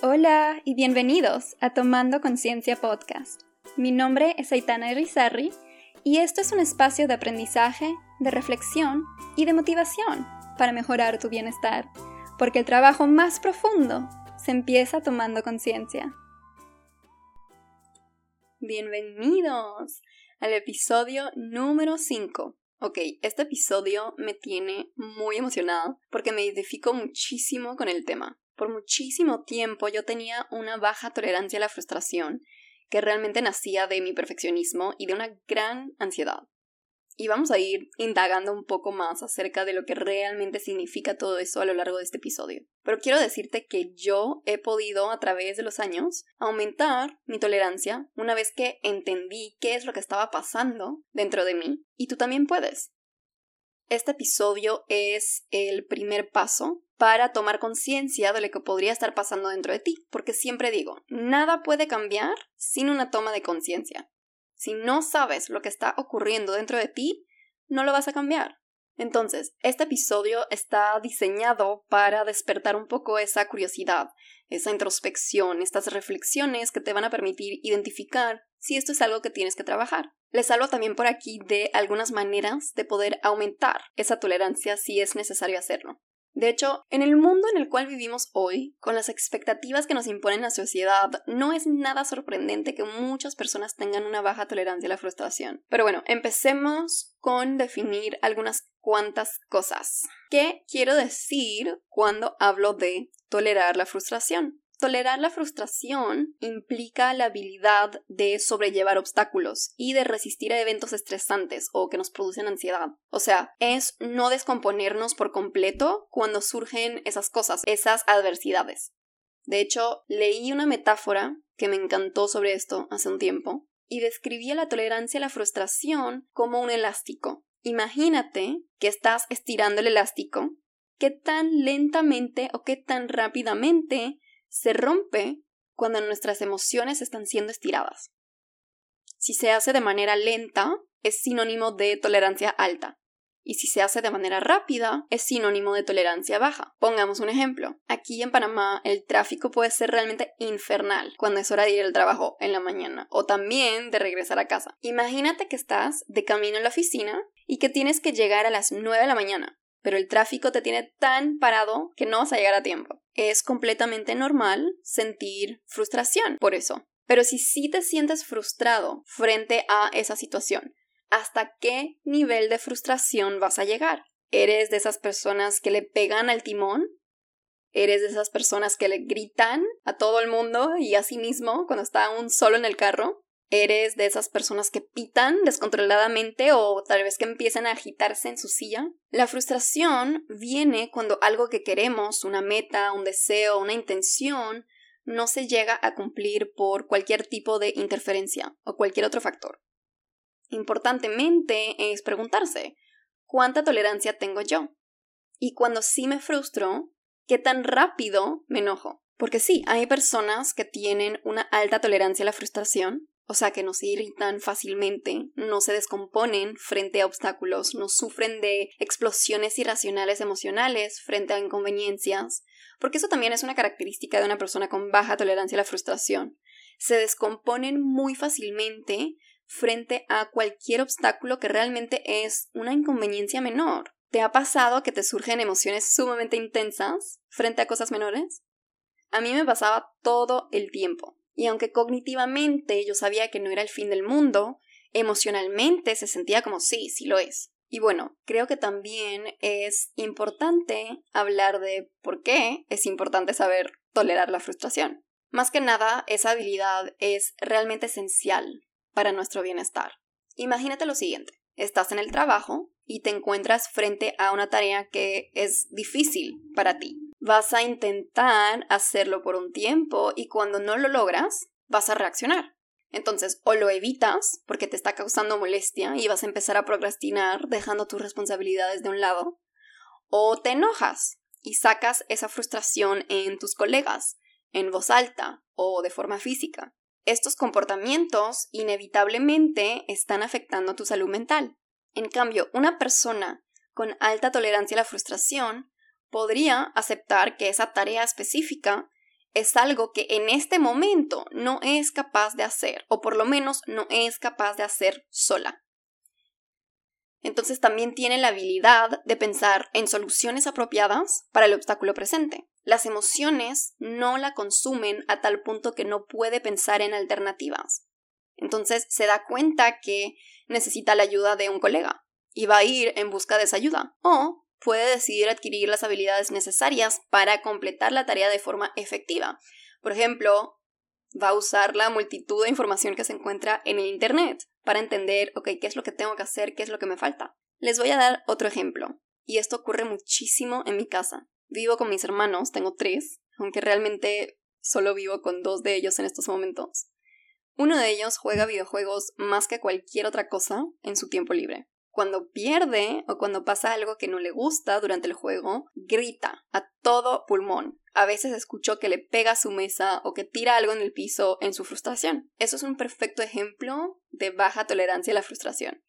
Hola y bienvenidos a Tomando Conciencia Podcast. Mi nombre es Aitana Irizarry y esto es un espacio de aprendizaje, de reflexión y de motivación para mejorar tu bienestar, porque el trabajo más profundo se empieza tomando conciencia. Bienvenidos al episodio número 5. Ok, este episodio me tiene muy emocionada porque me identifico muchísimo con el tema. Por muchísimo tiempo yo tenía una baja tolerancia a la frustración que realmente nacía de mi perfeccionismo y de una gran ansiedad. Y vamos a ir indagando un poco más acerca de lo que realmente significa todo eso a lo largo de este episodio. Pero quiero decirte que yo he podido a través de los años aumentar mi tolerancia una vez que entendí qué es lo que estaba pasando dentro de mí y tú también puedes. Este episodio es el primer paso para tomar conciencia de lo que podría estar pasando dentro de ti, porque siempre digo, nada puede cambiar sin una toma de conciencia. Si no sabes lo que está ocurriendo dentro de ti, no lo vas a cambiar. Entonces, este episodio está diseñado para despertar un poco esa curiosidad, esa introspección, estas reflexiones que te van a permitir identificar si esto es algo que tienes que trabajar. Les hablo también por aquí de algunas maneras de poder aumentar esa tolerancia si es necesario hacerlo. De hecho, en el mundo en el cual vivimos hoy, con las expectativas que nos impone la sociedad, no es nada sorprendente que muchas personas tengan una baja tolerancia a la frustración. Pero bueno, empecemos con definir algunas cuantas cosas. ¿Qué quiero decir cuando hablo de tolerar la frustración? Tolerar la frustración implica la habilidad de sobrellevar obstáculos y de resistir a eventos estresantes o que nos producen ansiedad. O sea, es no descomponernos por completo cuando surgen esas cosas, esas adversidades. De hecho, leí una metáfora que me encantó sobre esto hace un tiempo y describía la tolerancia a la frustración como un elástico. Imagínate que estás estirando el elástico, qué tan lentamente o qué tan rápidamente se rompe cuando nuestras emociones están siendo estiradas. Si se hace de manera lenta, es sinónimo de tolerancia alta. Y si se hace de manera rápida, es sinónimo de tolerancia baja. Pongamos un ejemplo. Aquí en Panamá el tráfico puede ser realmente infernal cuando es hora de ir al trabajo en la mañana o también de regresar a casa. Imagínate que estás de camino a la oficina y que tienes que llegar a las 9 de la mañana pero el tráfico te tiene tan parado que no vas a llegar a tiempo. Es completamente normal sentir frustración por eso. Pero si sí te sientes frustrado frente a esa situación, ¿hasta qué nivel de frustración vas a llegar? ¿Eres de esas personas que le pegan al timón? ¿Eres de esas personas que le gritan a todo el mundo y a sí mismo cuando está aún solo en el carro? ¿Eres de esas personas que pitan descontroladamente o tal vez que empiezan a agitarse en su silla? La frustración viene cuando algo que queremos, una meta, un deseo, una intención, no se llega a cumplir por cualquier tipo de interferencia o cualquier otro factor. Importantemente es preguntarse, ¿cuánta tolerancia tengo yo? Y cuando sí me frustro, ¿qué tan rápido me enojo? Porque sí, hay personas que tienen una alta tolerancia a la frustración, o sea que no se irritan fácilmente, no se descomponen frente a obstáculos, no sufren de explosiones irracionales emocionales frente a inconveniencias, porque eso también es una característica de una persona con baja tolerancia a la frustración. Se descomponen muy fácilmente frente a cualquier obstáculo que realmente es una inconveniencia menor. ¿Te ha pasado que te surgen emociones sumamente intensas frente a cosas menores? A mí me pasaba todo el tiempo. Y aunque cognitivamente yo sabía que no era el fin del mundo, emocionalmente se sentía como sí, sí lo es. Y bueno, creo que también es importante hablar de por qué es importante saber tolerar la frustración. Más que nada, esa habilidad es realmente esencial para nuestro bienestar. Imagínate lo siguiente, estás en el trabajo y te encuentras frente a una tarea que es difícil para ti vas a intentar hacerlo por un tiempo y cuando no lo logras, vas a reaccionar. Entonces, o lo evitas porque te está causando molestia y vas a empezar a procrastinar dejando tus responsabilidades de un lado, o te enojas y sacas esa frustración en tus colegas, en voz alta o de forma física. Estos comportamientos inevitablemente están afectando tu salud mental. En cambio, una persona con alta tolerancia a la frustración podría aceptar que esa tarea específica es algo que en este momento no es capaz de hacer, o por lo menos no es capaz de hacer sola. Entonces también tiene la habilidad de pensar en soluciones apropiadas para el obstáculo presente. Las emociones no la consumen a tal punto que no puede pensar en alternativas. Entonces se da cuenta que necesita la ayuda de un colega y va a ir en busca de esa ayuda. O puede decidir adquirir las habilidades necesarias para completar la tarea de forma efectiva. Por ejemplo, va a usar la multitud de información que se encuentra en el Internet para entender, ok, qué es lo que tengo que hacer, qué es lo que me falta. Les voy a dar otro ejemplo, y esto ocurre muchísimo en mi casa. Vivo con mis hermanos, tengo tres, aunque realmente solo vivo con dos de ellos en estos momentos. Uno de ellos juega videojuegos más que cualquier otra cosa en su tiempo libre. Cuando pierde o cuando pasa algo que no le gusta durante el juego, grita a todo pulmón. A veces escucho que le pega a su mesa o que tira algo en el piso en su frustración. Eso es un perfecto ejemplo de baja tolerancia a la frustración.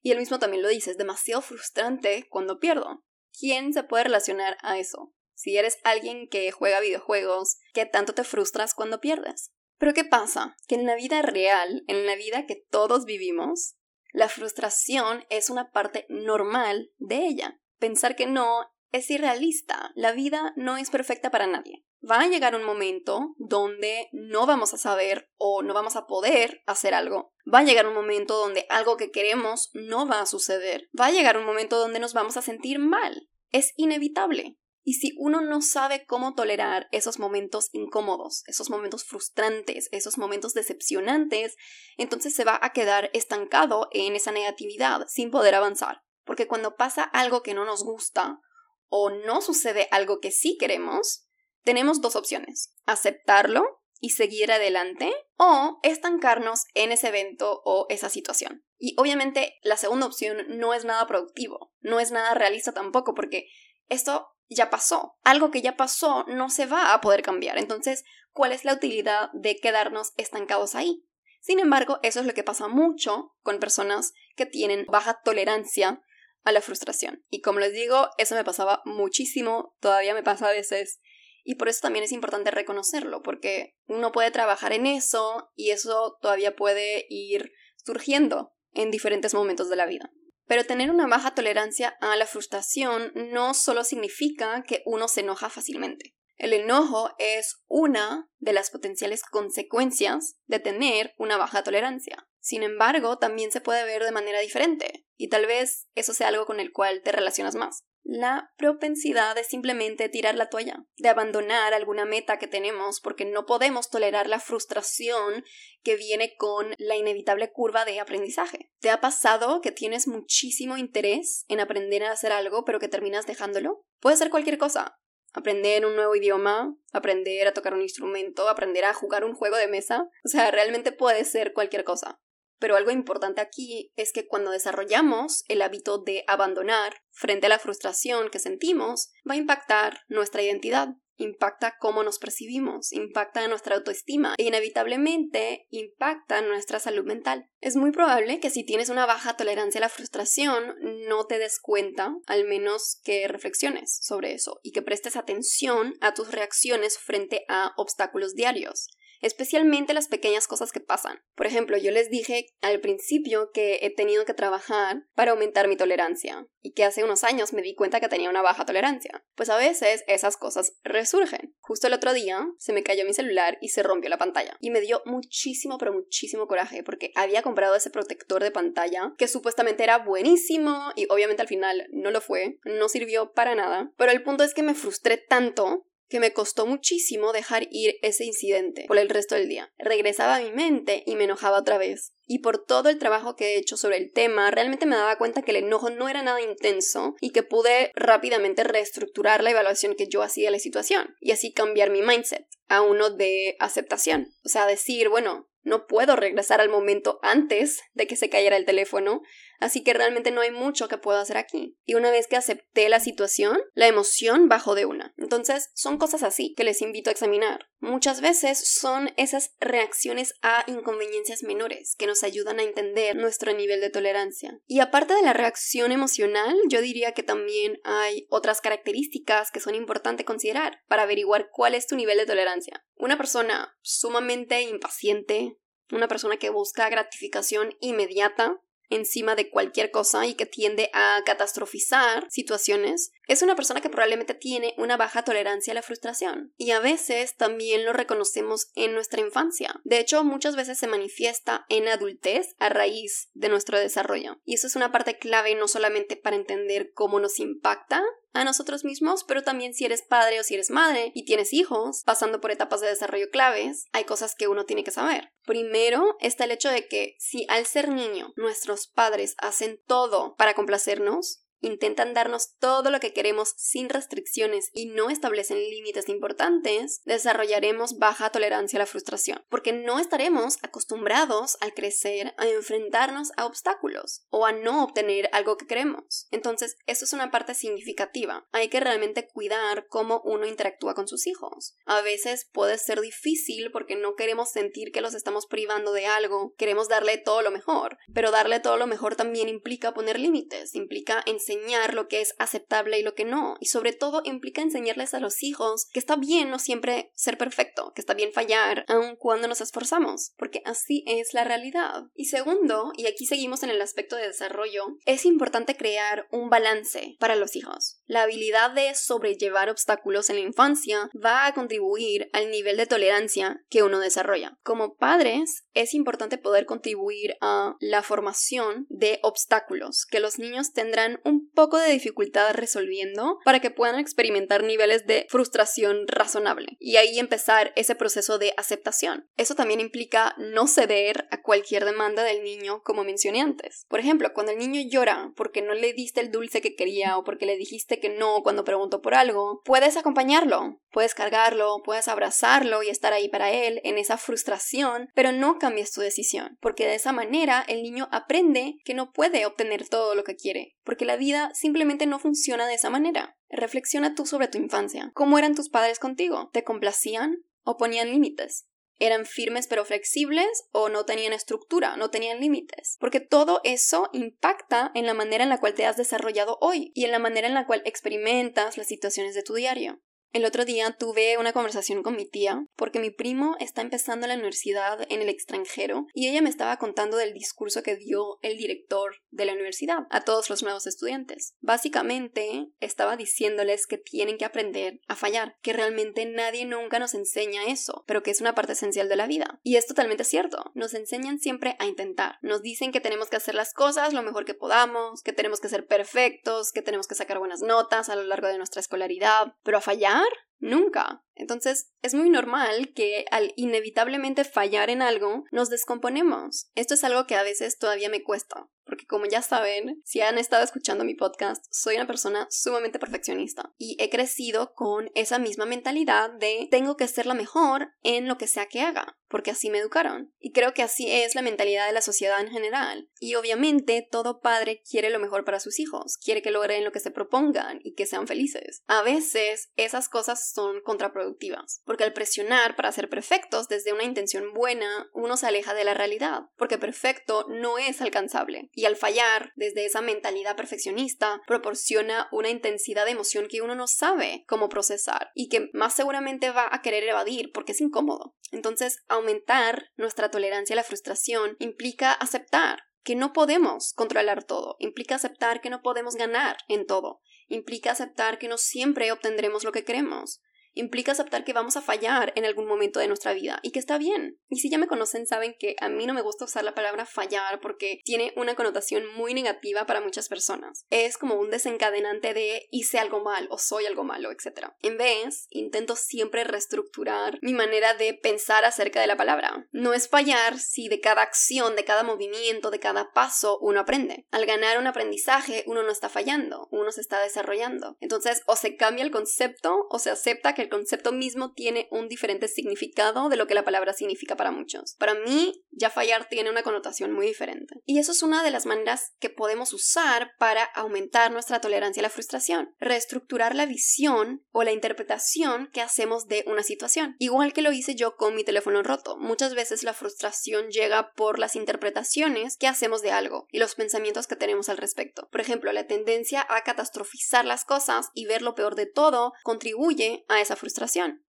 Y él mismo también lo dice, es demasiado frustrante cuando pierdo. ¿Quién se puede relacionar a eso? Si eres alguien que juega videojuegos, ¿qué tanto te frustras cuando pierdes? Pero ¿qué pasa? Que en la vida real, en la vida que todos vivimos, la frustración es una parte normal de ella. Pensar que no es irrealista. La vida no es perfecta para nadie. Va a llegar un momento donde no vamos a saber o no vamos a poder hacer algo. Va a llegar un momento donde algo que queremos no va a suceder. Va a llegar un momento donde nos vamos a sentir mal. Es inevitable. Y si uno no sabe cómo tolerar esos momentos incómodos, esos momentos frustrantes, esos momentos decepcionantes, entonces se va a quedar estancado en esa negatividad sin poder avanzar. Porque cuando pasa algo que no nos gusta o no sucede algo que sí queremos, tenemos dos opciones. Aceptarlo y seguir adelante o estancarnos en ese evento o esa situación. Y obviamente la segunda opción no es nada productivo, no es nada realista tampoco porque esto ya pasó. Algo que ya pasó no se va a poder cambiar. Entonces, ¿cuál es la utilidad de quedarnos estancados ahí? Sin embargo, eso es lo que pasa mucho con personas que tienen baja tolerancia a la frustración. Y como les digo, eso me pasaba muchísimo, todavía me pasa a veces. Y por eso también es importante reconocerlo, porque uno puede trabajar en eso y eso todavía puede ir surgiendo en diferentes momentos de la vida. Pero tener una baja tolerancia a la frustración no solo significa que uno se enoja fácilmente. El enojo es una de las potenciales consecuencias de tener una baja tolerancia. Sin embargo, también se puede ver de manera diferente, y tal vez eso sea algo con el cual te relacionas más la propensidad de simplemente tirar la toalla, de abandonar alguna meta que tenemos porque no podemos tolerar la frustración que viene con la inevitable curva de aprendizaje. ¿Te ha pasado que tienes muchísimo interés en aprender a hacer algo pero que terminas dejándolo? Puede ser cualquier cosa. Aprender un nuevo idioma, aprender a tocar un instrumento, aprender a jugar un juego de mesa. O sea, realmente puede ser cualquier cosa. Pero algo importante aquí es que cuando desarrollamos el hábito de abandonar frente a la frustración que sentimos, va a impactar nuestra identidad, impacta cómo nos percibimos, impacta nuestra autoestima e inevitablemente impacta nuestra salud mental. Es muy probable que si tienes una baja tolerancia a la frustración no te des cuenta, al menos que reflexiones sobre eso y que prestes atención a tus reacciones frente a obstáculos diarios especialmente las pequeñas cosas que pasan. Por ejemplo, yo les dije al principio que he tenido que trabajar para aumentar mi tolerancia y que hace unos años me di cuenta que tenía una baja tolerancia. Pues a veces esas cosas resurgen. Justo el otro día se me cayó mi celular y se rompió la pantalla y me dio muchísimo pero muchísimo coraje porque había comprado ese protector de pantalla que supuestamente era buenísimo y obviamente al final no lo fue, no sirvió para nada, pero el punto es que me frustré tanto que me costó muchísimo dejar ir ese incidente por el resto del día. Regresaba a mi mente y me enojaba otra vez. Y por todo el trabajo que he hecho sobre el tema, realmente me daba cuenta que el enojo no era nada intenso y que pude rápidamente reestructurar la evaluación que yo hacía de la situación y así cambiar mi mindset a uno de aceptación. O sea, decir, bueno, no puedo regresar al momento antes de que se cayera el teléfono, así que realmente no hay mucho que puedo hacer aquí. Y una vez que acepté la situación, la emoción bajó de una. Entonces, son cosas así que les invito a examinar. Muchas veces son esas reacciones a inconveniencias menores que nos ayudan a entender nuestro nivel de tolerancia. Y aparte de la reacción emocional, yo diría que también hay otras características que son importantes considerar para averiguar cuál es tu nivel de tolerancia. Una persona sumamente impaciente, una persona que busca gratificación inmediata, encima de cualquier cosa y que tiende a catastrofizar situaciones, es una persona que probablemente tiene una baja tolerancia a la frustración. Y a veces también lo reconocemos en nuestra infancia. De hecho, muchas veces se manifiesta en adultez a raíz de nuestro desarrollo. Y eso es una parte clave no solamente para entender cómo nos impacta a nosotros mismos, pero también si eres padre o si eres madre y tienes hijos pasando por etapas de desarrollo claves, hay cosas que uno tiene que saber. Primero está el hecho de que si al ser niño nuestros padres hacen todo para complacernos, intentan darnos todo lo que queremos sin restricciones y no establecen límites importantes, desarrollaremos baja tolerancia a la frustración, porque no estaremos acostumbrados al crecer a enfrentarnos a obstáculos o a no obtener algo que queremos. Entonces, eso es una parte significativa. Hay que realmente cuidar cómo uno interactúa con sus hijos. A veces puede ser difícil porque no queremos sentir que los estamos privando de algo, queremos darle todo lo mejor, pero darle todo lo mejor también implica poner límites, implica enseñar enseñar lo que es aceptable y lo que no. Y sobre todo implica enseñarles a los hijos que está bien no siempre ser perfecto, que está bien fallar, aun cuando nos esforzamos, porque así es la realidad. Y segundo, y aquí seguimos en el aspecto de desarrollo, es importante crear un balance para los hijos. La habilidad de sobrellevar obstáculos en la infancia va a contribuir al nivel de tolerancia que uno desarrolla. Como padres, es importante poder contribuir a la formación de obstáculos que los niños tendrán un poco de dificultad resolviendo para que puedan experimentar niveles de frustración razonable y ahí empezar ese proceso de aceptación. Eso también implica no ceder a cualquier demanda del niño como mencioné antes. Por ejemplo, cuando el niño llora porque no le diste el dulce que quería o porque le dijiste que no cuando preguntó por algo, puedes acompañarlo, puedes cargarlo, puedes abrazarlo y estar ahí para él en esa frustración, pero no cambies tu decisión, porque de esa manera el niño aprende que no puede obtener todo lo que quiere, porque la vida simplemente no funciona de esa manera. Reflexiona tú sobre tu infancia. ¿Cómo eran tus padres contigo? ¿Te complacían o ponían límites? ¿Eran firmes pero flexibles o no tenían estructura, no tenían límites? Porque todo eso impacta en la manera en la cual te has desarrollado hoy y en la manera en la cual experimentas las situaciones de tu diario. El otro día tuve una conversación con mi tía porque mi primo está empezando la universidad en el extranjero y ella me estaba contando del discurso que dio el director de la universidad a todos los nuevos estudiantes. Básicamente estaba diciéndoles que tienen que aprender a fallar, que realmente nadie nunca nos enseña eso, pero que es una parte esencial de la vida. Y es totalmente cierto, nos enseñan siempre a intentar, nos dicen que tenemos que hacer las cosas lo mejor que podamos, que tenemos que ser perfectos, que tenemos que sacar buenas notas a lo largo de nuestra escolaridad, pero a fallar ayudar Nunca. Entonces, es muy normal que al inevitablemente fallar en algo, nos descomponemos. Esto es algo que a veces todavía me cuesta, porque como ya saben, si han estado escuchando mi podcast, soy una persona sumamente perfeccionista y he crecido con esa misma mentalidad de tengo que ser la mejor en lo que sea que haga porque así me educaron. Y creo que así es la mentalidad de la sociedad en general. Y obviamente todo padre quiere lo mejor para sus hijos, quiere que logren lo que se propongan y que sean felices. A veces esas cosas son contraproductivas, porque al presionar para ser perfectos desde una intención buena, uno se aleja de la realidad, porque perfecto no es alcanzable. Y al fallar desde esa mentalidad perfeccionista, proporciona una intensidad de emoción que uno no sabe cómo procesar y que más seguramente va a querer evadir porque es incómodo. Entonces, aumentar nuestra tolerancia a la frustración implica aceptar que no podemos controlar todo, implica aceptar que no podemos ganar en todo, implica aceptar que no siempre obtendremos lo que queremos, implica aceptar que vamos a fallar en algún momento de nuestra vida y que está bien. Y si ya me conocen saben que a mí no me gusta usar la palabra fallar porque tiene una connotación muy negativa para muchas personas. Es como un desencadenante de hice algo mal o soy algo malo, etc. En vez, intento siempre reestructurar mi manera de pensar acerca de la palabra. No es fallar si de cada acción, de cada movimiento, de cada paso uno aprende. Al ganar un aprendizaje uno no está fallando, uno se está desarrollando. Entonces o se cambia el concepto o se acepta que el concepto mismo tiene un diferente significado de lo que la palabra significa para muchos. Para mí, ya fallar tiene una connotación muy diferente. Y eso es una de las maneras que podemos usar para aumentar nuestra tolerancia a la frustración. Reestructurar la visión o la interpretación que hacemos de una situación. Igual que lo hice yo con mi teléfono roto. Muchas veces la frustración llega por las interpretaciones que hacemos de algo y los pensamientos que tenemos al respecto. Por ejemplo, la tendencia a catastrofizar las cosas y ver lo peor de todo contribuye a esa frustración.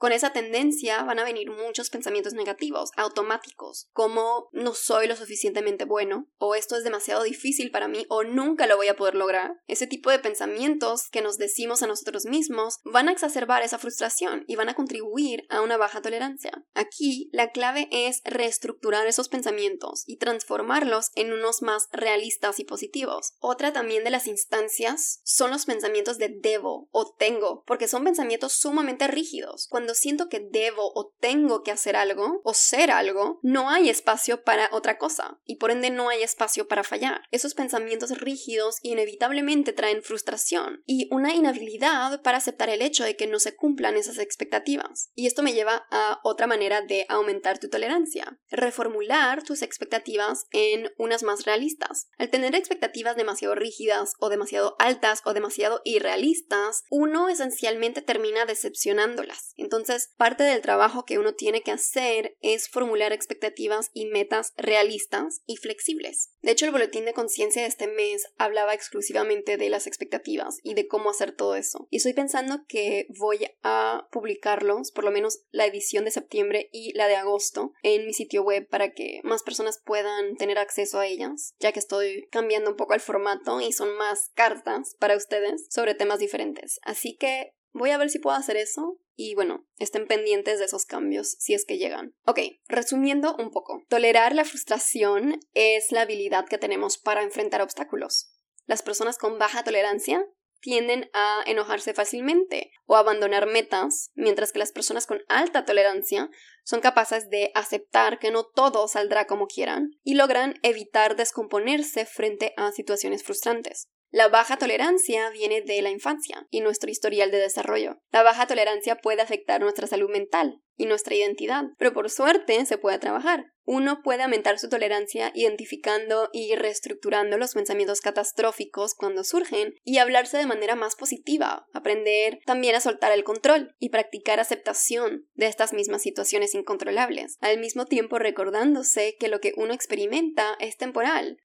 Con esa tendencia van a venir muchos pensamientos negativos, automáticos, como no soy lo suficientemente bueno, o esto es demasiado difícil para mí, o nunca lo voy a poder lograr. Ese tipo de pensamientos que nos decimos a nosotros mismos van a exacerbar esa frustración y van a contribuir a una baja tolerancia. Aquí la clave es reestructurar esos pensamientos y transformarlos en unos más realistas y positivos. Otra también de las instancias son los pensamientos de debo o tengo, porque son pensamientos sumamente rígidos. Cuando siento que debo o tengo que hacer algo o ser algo, no hay espacio para otra cosa y por ende no hay espacio para fallar. Esos pensamientos rígidos inevitablemente traen frustración y una inhabilidad para aceptar el hecho de que no se cumplan esas expectativas. Y esto me lleva a otra manera de aumentar tu tolerancia, reformular tus expectativas en unas más realistas. Al tener expectativas demasiado rígidas o demasiado altas o demasiado irrealistas, uno esencialmente termina decepcionándolas. Entonces, entonces, parte del trabajo que uno tiene que hacer es formular expectativas y metas realistas y flexibles. De hecho, el boletín de conciencia de este mes hablaba exclusivamente de las expectativas y de cómo hacer todo eso. Y estoy pensando que voy a publicarlos, por lo menos la edición de septiembre y la de agosto, en mi sitio web para que más personas puedan tener acceso a ellas, ya que estoy cambiando un poco el formato y son más cartas para ustedes sobre temas diferentes. Así que Voy a ver si puedo hacer eso y bueno, estén pendientes de esos cambios si es que llegan. Ok, resumiendo un poco, tolerar la frustración es la habilidad que tenemos para enfrentar obstáculos. Las personas con baja tolerancia tienden a enojarse fácilmente o abandonar metas, mientras que las personas con alta tolerancia son capaces de aceptar que no todo saldrá como quieran y logran evitar descomponerse frente a situaciones frustrantes. La baja tolerancia viene de la infancia y nuestro historial de desarrollo. La baja tolerancia puede afectar nuestra salud mental y nuestra identidad, pero por suerte se puede trabajar. Uno puede aumentar su tolerancia identificando y reestructurando los pensamientos catastróficos cuando surgen y hablarse de manera más positiva, aprender también a soltar el control y practicar aceptación de estas mismas situaciones incontrolables, al mismo tiempo recordándose que lo que uno experimenta es temporal,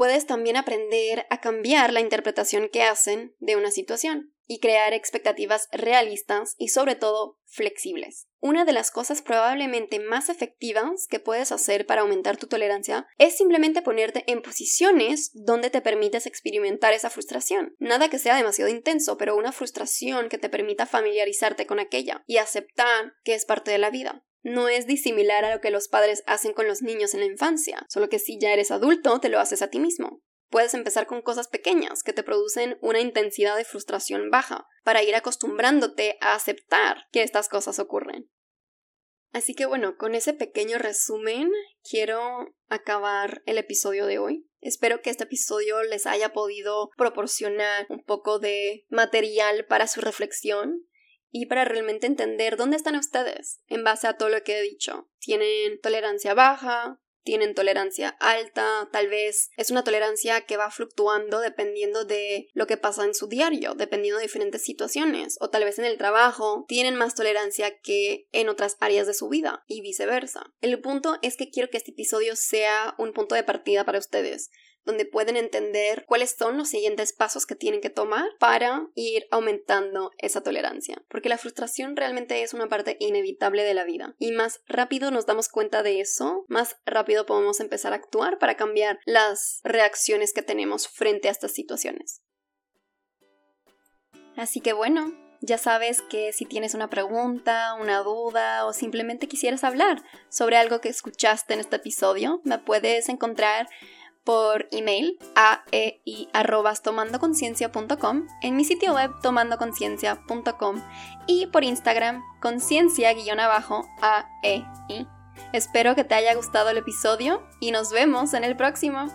puedes también aprender a cambiar la interpretación que hacen de una situación y crear expectativas realistas y sobre todo flexibles. Una de las cosas probablemente más efectivas que puedes hacer para aumentar tu tolerancia es simplemente ponerte en posiciones donde te permites experimentar esa frustración. Nada que sea demasiado intenso, pero una frustración que te permita familiarizarte con aquella y aceptar que es parte de la vida no es disimilar a lo que los padres hacen con los niños en la infancia, solo que si ya eres adulto te lo haces a ti mismo. Puedes empezar con cosas pequeñas que te producen una intensidad de frustración baja, para ir acostumbrándote a aceptar que estas cosas ocurren. Así que bueno, con ese pequeño resumen quiero acabar el episodio de hoy. Espero que este episodio les haya podido proporcionar un poco de material para su reflexión y para realmente entender dónde están ustedes en base a todo lo que he dicho. ¿Tienen tolerancia baja? Tienen tolerancia alta, tal vez es una tolerancia que va fluctuando dependiendo de lo que pasa en su diario, dependiendo de diferentes situaciones, o tal vez en el trabajo tienen más tolerancia que en otras áreas de su vida y viceversa. El punto es que quiero que este episodio sea un punto de partida para ustedes, donde pueden entender cuáles son los siguientes pasos que tienen que tomar para ir aumentando esa tolerancia. Porque la frustración realmente es una parte inevitable de la vida. Y más rápido nos damos cuenta de eso, más rápido podemos empezar a actuar para cambiar las reacciones que tenemos frente a estas situaciones. Así que bueno, ya sabes que si tienes una pregunta, una duda o simplemente quisieras hablar sobre algo que escuchaste en este episodio, me puedes encontrar por email a e en mi sitio web tomandoconciencia.com y por Instagram conciencia-abajo a e i. Espero que te haya gustado el episodio y nos vemos en el próximo.